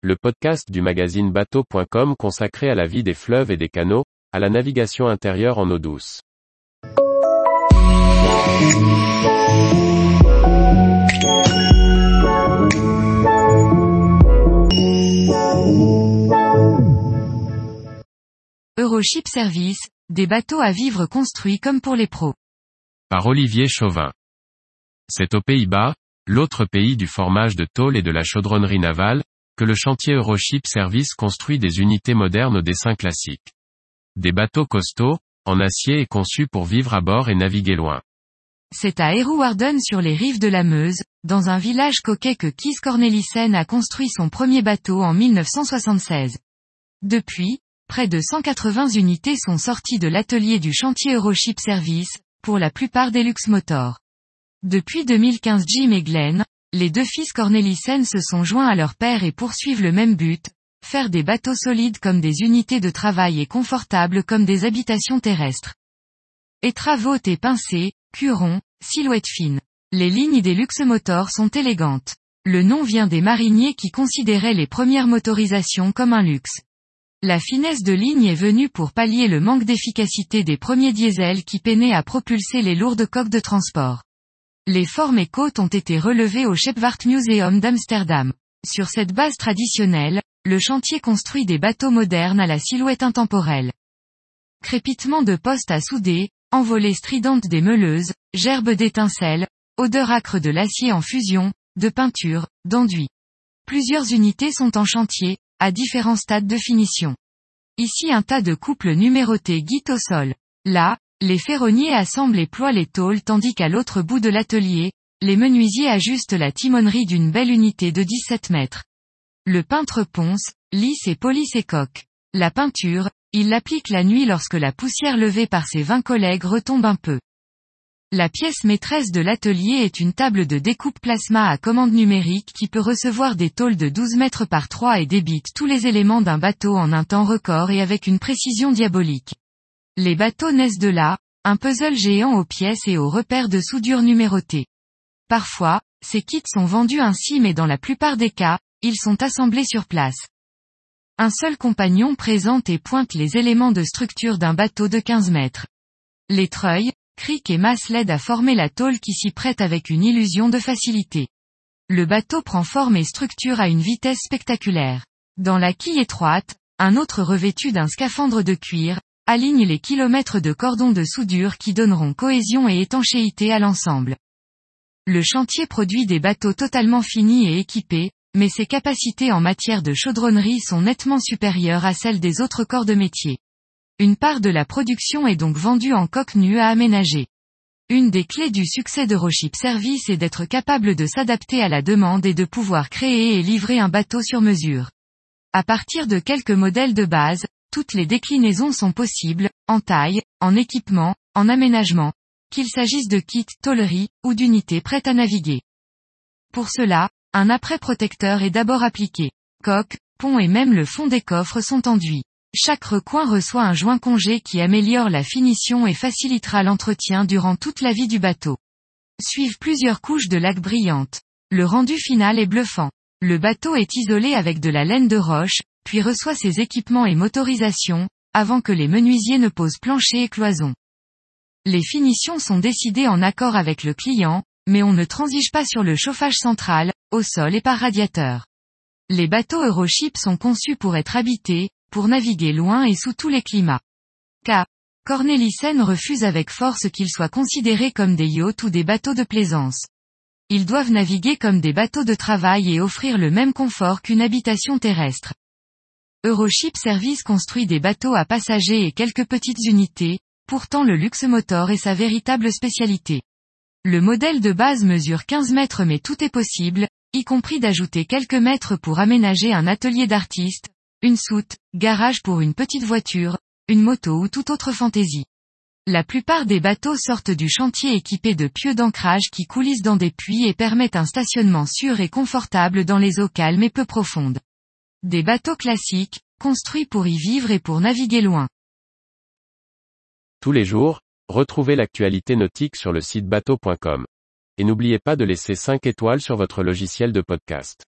le podcast du magazine bateau.com consacré à la vie des fleuves et des canaux, à la navigation intérieure en eau douce. Euroship Service, des bateaux à vivre construits comme pour les pros. Par Olivier Chauvin. C'est aux Pays-Bas, l'autre pays du formage de tôle et de la chaudronnerie navale, que le chantier Euroship Service construit des unités modernes au dessin classique. Des bateaux costauds, en acier et conçus pour vivre à bord et naviguer loin. C'est à Herouarden sur les rives de la Meuse, dans un village coquet que Kies Cornelissen a construit son premier bateau en 1976. Depuis, près de 180 unités sont sorties de l'atelier du chantier Euroship Service, pour la plupart des luxe motors. Depuis 2015 Jim et Glenn, les deux fils Cornelissen se sont joints à leur père et poursuivent le même but, faire des bateaux solides comme des unités de travail et confortables comme des habitations terrestres. Étrave et pincés, curon, silhouette fine. Les lignes des luxe motors sont élégantes. Le nom vient des mariniers qui considéraient les premières motorisations comme un luxe. La finesse de ligne est venue pour pallier le manque d'efficacité des premiers diesels qui peinaient à propulser les lourdes coques de transport. Les formes et côtes ont été relevées au Museum d'Amsterdam. Sur cette base traditionnelle, le chantier construit des bateaux modernes à la silhouette intemporelle. Crépitement de postes à souder, envolées stridentes des meuleuses, gerbes d'étincelles, odeur acre de l'acier en fusion, de peinture, d'enduit. Plusieurs unités sont en chantier, à différents stades de finition. Ici un tas de couples numérotés guide au sol. Là, les ferronniers assemblent et ploient les tôles tandis qu'à l'autre bout de l'atelier, les menuisiers ajustent la timonerie d'une belle unité de 17 mètres. Le peintre ponce, lisse et polit ses coques. La peinture, il l'applique la nuit lorsque la poussière levée par ses 20 collègues retombe un peu. La pièce maîtresse de l'atelier est une table de découpe plasma à commande numérique qui peut recevoir des tôles de 12 mètres par 3 et débite tous les éléments d'un bateau en un temps record et avec une précision diabolique. Les bateaux naissent de là, un puzzle géant aux pièces et aux repères de soudure numérotés. Parfois, ces kits sont vendus ainsi mais dans la plupart des cas, ils sont assemblés sur place. Un seul compagnon présente et pointe les éléments de structure d'un bateau de 15 mètres. Les treuils, cric et masse l'aident à former la tôle qui s'y prête avec une illusion de facilité. Le bateau prend forme et structure à une vitesse spectaculaire. Dans la quille étroite, un autre revêtu d'un scaphandre de cuir, aligne les kilomètres de cordons de soudure qui donneront cohésion et étanchéité à l'ensemble. Le chantier produit des bateaux totalement finis et équipés, mais ses capacités en matière de chaudronnerie sont nettement supérieures à celles des autres corps de métier. Une part de la production est donc vendue en coque nue à aménager. Une des clés du succès d'Euroship Service est d'être capable de s'adapter à la demande et de pouvoir créer et livrer un bateau sur mesure. À partir de quelques modèles de base, toutes les déclinaisons sont possibles, en taille, en équipement, en aménagement, qu'il s'agisse de kits, tôleries, ou d'unités prêtes à naviguer. Pour cela, un après-protecteur est d'abord appliqué. Coque, pont et même le fond des coffres sont enduits. Chaque recoin reçoit un joint congé qui améliore la finition et facilitera l'entretien durant toute la vie du bateau. Suivent plusieurs couches de laque brillante. Le rendu final est bluffant. Le bateau est isolé avec de la laine de roche, puis reçoit ses équipements et motorisations, avant que les menuisiers ne posent plancher et cloison. Les finitions sont décidées en accord avec le client, mais on ne transige pas sur le chauffage central, au sol et par radiateur. Les bateaux Euroship sont conçus pour être habités, pour naviguer loin et sous tous les climats. K. Cornelissen refuse avec force qu'ils soient considérés comme des yachts ou des bateaux de plaisance. Ils doivent naviguer comme des bateaux de travail et offrir le même confort qu'une habitation terrestre. Euroship Service construit des bateaux à passagers et quelques petites unités, pourtant le luxe motor est sa véritable spécialité. Le modèle de base mesure 15 mètres mais tout est possible, y compris d'ajouter quelques mètres pour aménager un atelier d'artiste, une soute, garage pour une petite voiture, une moto ou toute autre fantaisie. La plupart des bateaux sortent du chantier équipés de pieux d'ancrage qui coulissent dans des puits et permettent un stationnement sûr et confortable dans les eaux calmes et peu profondes. Des bateaux classiques, construits pour y vivre et pour naviguer loin. Tous les jours, retrouvez l'actualité nautique sur le site bateau.com. Et n'oubliez pas de laisser 5 étoiles sur votre logiciel de podcast.